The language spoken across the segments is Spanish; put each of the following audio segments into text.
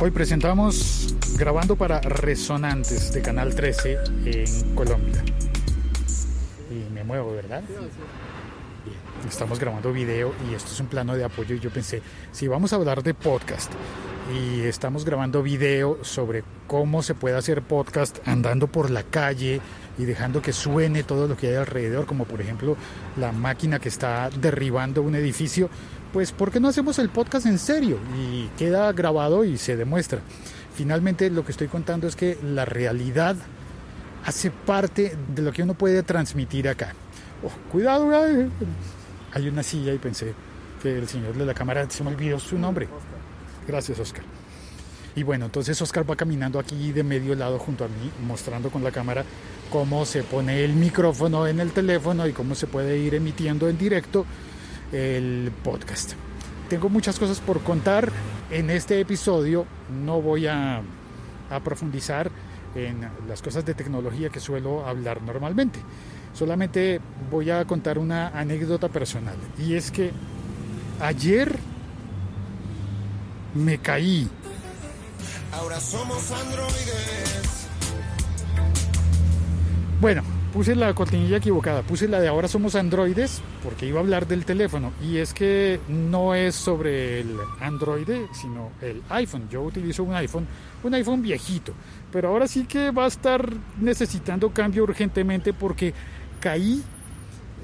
Hoy presentamos grabando para Resonantes de Canal 13 en Colombia. Y me muevo, ¿verdad? Bien. Estamos grabando video y esto es un plano de apoyo y yo pensé, si vamos a hablar de podcast y estamos grabando video sobre cómo se puede hacer podcast andando por la calle y dejando que suene todo lo que hay alrededor, como por ejemplo la máquina que está derribando un edificio, pues ¿por qué no hacemos el podcast en serio? Y queda grabado y se demuestra. Finalmente lo que estoy contando es que la realidad hace parte de lo que uno puede transmitir acá. Oh, cuidado, hay una silla y pensé que el señor de la cámara se me olvidó su nombre. Gracias, Oscar. Y bueno, entonces Oscar va caminando aquí de medio lado junto a mí, mostrando con la cámara cómo se pone el micrófono en el teléfono y cómo se puede ir emitiendo en directo el podcast. Tengo muchas cosas por contar en este episodio. No voy a, a profundizar en las cosas de tecnología que suelo hablar normalmente. Solamente voy a contar una anécdota personal. Y es que ayer me caí. Ahora somos androides. Bueno, puse la cortinilla equivocada, puse la de ahora somos androides porque iba a hablar del teléfono y es que no es sobre el Android, sino el iPhone. Yo utilizo un iPhone, un iPhone viejito, pero ahora sí que va a estar necesitando cambio urgentemente porque caí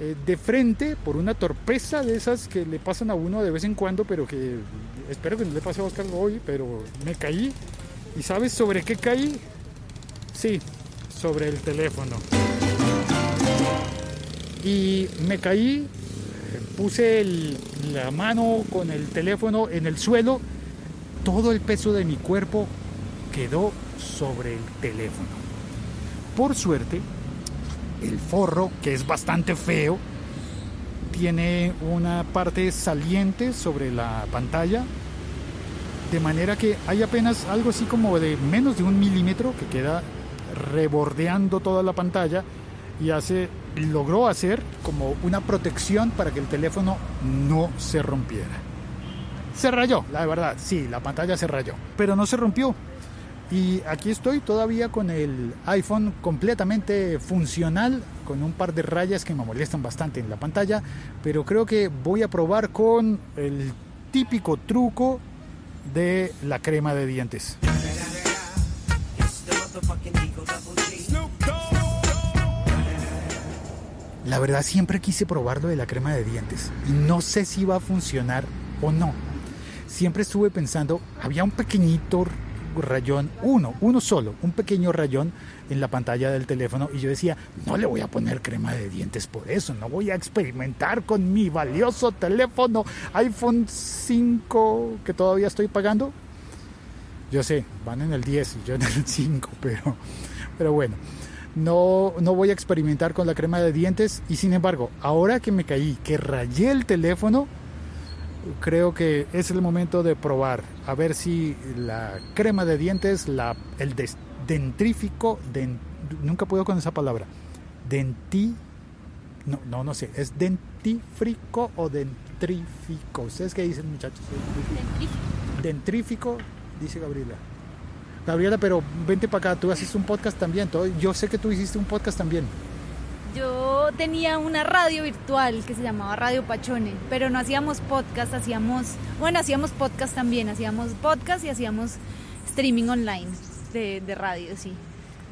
eh, de frente por una torpeza de esas que le pasan a uno de vez en cuando, pero que espero que no le pase a Oscar hoy, pero me caí. ¿Y sabes sobre qué caí? Sí, sobre el teléfono. Y me caí, puse la mano con el teléfono en el suelo, todo el peso de mi cuerpo quedó sobre el teléfono. Por suerte, el forro, que es bastante feo, tiene una parte saliente sobre la pantalla, de manera que hay apenas algo así como de menos de un milímetro que queda rebordeando toda la pantalla y hace, logró hacer como una protección para que el teléfono no se rompiera. Se rayó, la verdad, sí, la pantalla se rayó, pero no se rompió. Y aquí estoy todavía con el iPhone completamente funcional, con un par de rayas que me molestan bastante en la pantalla, pero creo que voy a probar con el típico truco de la crema de dientes. La verdad siempre quise probarlo de la crema de dientes y no sé si va a funcionar o no. Siempre estuve pensando, había un pequeñito rayón, uno, uno solo, un pequeño rayón en la pantalla del teléfono y yo decía, no le voy a poner crema de dientes por eso, no voy a experimentar con mi valioso teléfono iPhone 5 que todavía estoy pagando. Yo sé, van en el 10 y yo en el 5, pero, pero bueno, no, no voy a experimentar con la crema de dientes y sin embargo, ahora que me caí, que rayé el teléfono, creo que es el momento de probar a ver si la crema de dientes, la, el dentrífico, nunca puedo con esa palabra, denti, no, no, no sé, es dentífrico o dentrífico. ¿Ustedes qué dicen muchachos? Dentrífico. Dentrífico, dice Gabriela. Gabriela, pero vente para acá, tú haces un podcast también. Yo sé que tú hiciste un podcast también. Yo tenía una radio virtual que se llamaba Radio Pachone, pero no hacíamos podcast, hacíamos, bueno, hacíamos podcast también, hacíamos podcast y hacíamos streaming online de, radio, sí.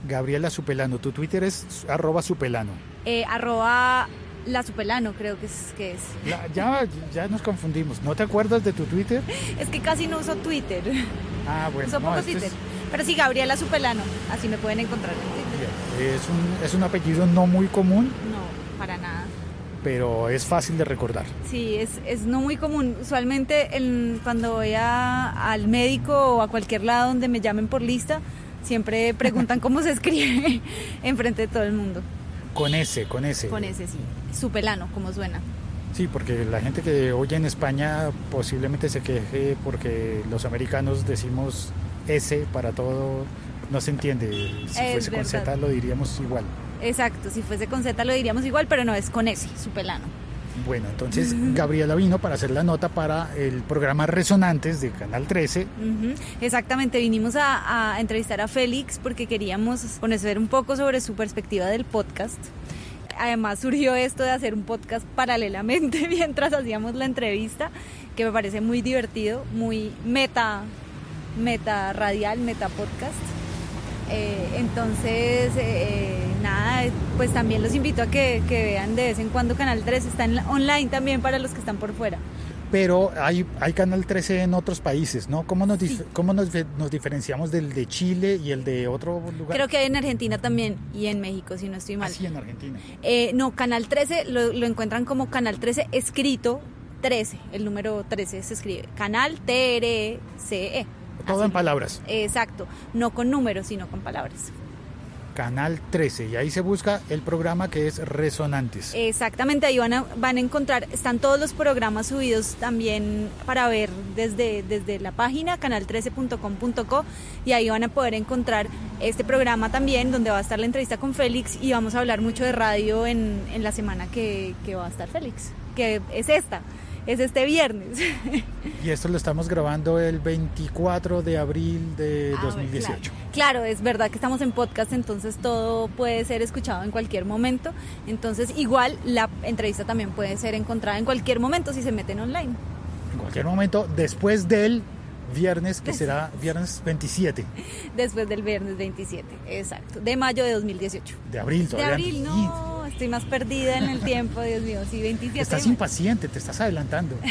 Gabriela Supelano, tu Twitter es arroba supelano. Eh, arroba la Supelano creo que es. Que es. ya, ya nos confundimos. ¿No te acuerdas de tu Twitter? es que casi no uso Twitter. Ah, bueno. Uso poco Twitter. Pero sí, Gabriela Supelano, así me pueden encontrar. Es un, es un apellido no muy común. No, para nada. Pero es fácil de recordar. Sí, es, es no muy común. Usualmente el, cuando voy a, al médico o a cualquier lado donde me llamen por lista, siempre preguntan cómo se escribe enfrente de todo el mundo. Con ese, con ese. Con ese, sí. Supelano, como suena. Sí, porque la gente que oye en España posiblemente se queje porque los americanos decimos S para todo, no se entiende. Si fuese con Z lo diríamos igual. Exacto, si fuese con Z lo diríamos igual, pero no es con S, su pelano. Bueno, entonces Gabriela vino para hacer la nota para el programa Resonantes de Canal 13. Ujú, Exactamente, vinimos a, a entrevistar a Félix porque queríamos conocer un poco sobre su perspectiva del podcast. Además surgió esto de hacer un podcast paralelamente mientras hacíamos la entrevista, que me parece muy divertido, muy meta, meta radial, meta podcast. Eh, entonces, eh, nada, eh, pues también los invito a que, que vean de vez en cuando Canal 3, está en online también para los que están por fuera. Pero hay, hay Canal 13 en otros países, ¿no? ¿Cómo, nos, cómo nos, fe- nos diferenciamos del de Chile y el de otro lugar? Creo que hay en Argentina también y en México, si no estoy mal. Así en Argentina. Eh, no, Canal 13 lo, lo encuentran como Canal 13 escrito 13, el número 13 se escribe. Canal T-R-C-E. Todo Así. en palabras. Exacto, no con números, sino con palabras. Canal 13. Y ahí se busca el programa que es Resonantes. Exactamente, ahí van a, van a encontrar, están todos los programas subidos también para ver desde, desde la página canal13.com.co y ahí van a poder encontrar este programa también donde va a estar la entrevista con Félix y vamos a hablar mucho de radio en, en la semana que, que va a estar Félix, que es esta, es este viernes. Y esto lo estamos grabando el 24 de abril de Ah, 2018. Claro. Claro, es verdad que estamos en podcast, entonces todo puede ser escuchado en cualquier momento. Entonces, igual la entrevista también puede ser encontrada en cualquier momento si se meten online. En cualquier momento, después del viernes, que será viernes 27 Después del viernes 27, exacto, de mayo de 2018. de abril. De todavía abril, no, estoy más perdida en el tiempo, Dios mío, sí, 27. Estás impaciente, te estás adelantando.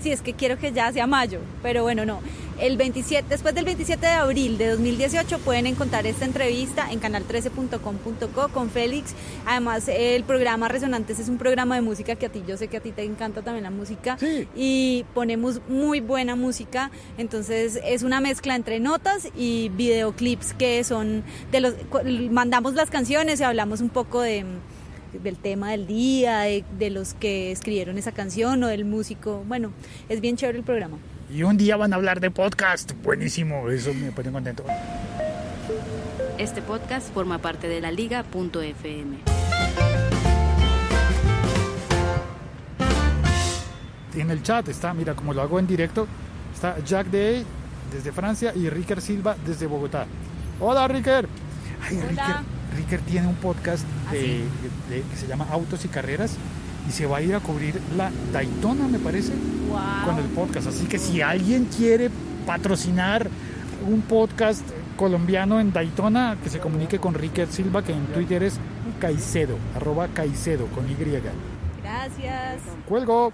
Sí, es que quiero que ya sea mayo, pero bueno, no. El 27, después del 27 de abril de 2018 pueden encontrar esta entrevista en canal13.com.co con Félix. Además, el programa Resonantes es un programa de música que a ti, yo sé que a ti te encanta también la música. Sí. Y ponemos muy buena música, entonces es una mezcla entre notas y videoclips que son de los mandamos las canciones y hablamos un poco de del tema del día, de, de los que escribieron esa canción o del músico. Bueno, es bien chévere el programa. Y un día van a hablar de podcast. Buenísimo, eso me pone contento. Este podcast forma parte de la liga.fm. En el chat está, mira, como lo hago en directo, está Jack Day desde Francia y Ricker Silva desde Bogotá. Hola, Ricker. Ay, Hola. Ricker, Ricker tiene un podcast ¿Ah, de- sí? de- que se llama Autos y Carreras y se va a ir a cubrir la Daytona, me parece, Wow. con el podcast. Así que si alguien quiere patrocinar un podcast colombiano en Daytona, que se comunique con Ricker Silva, que en Twitter es Caicedo, arroba Caicedo con Y. Gracias. Cuelgo.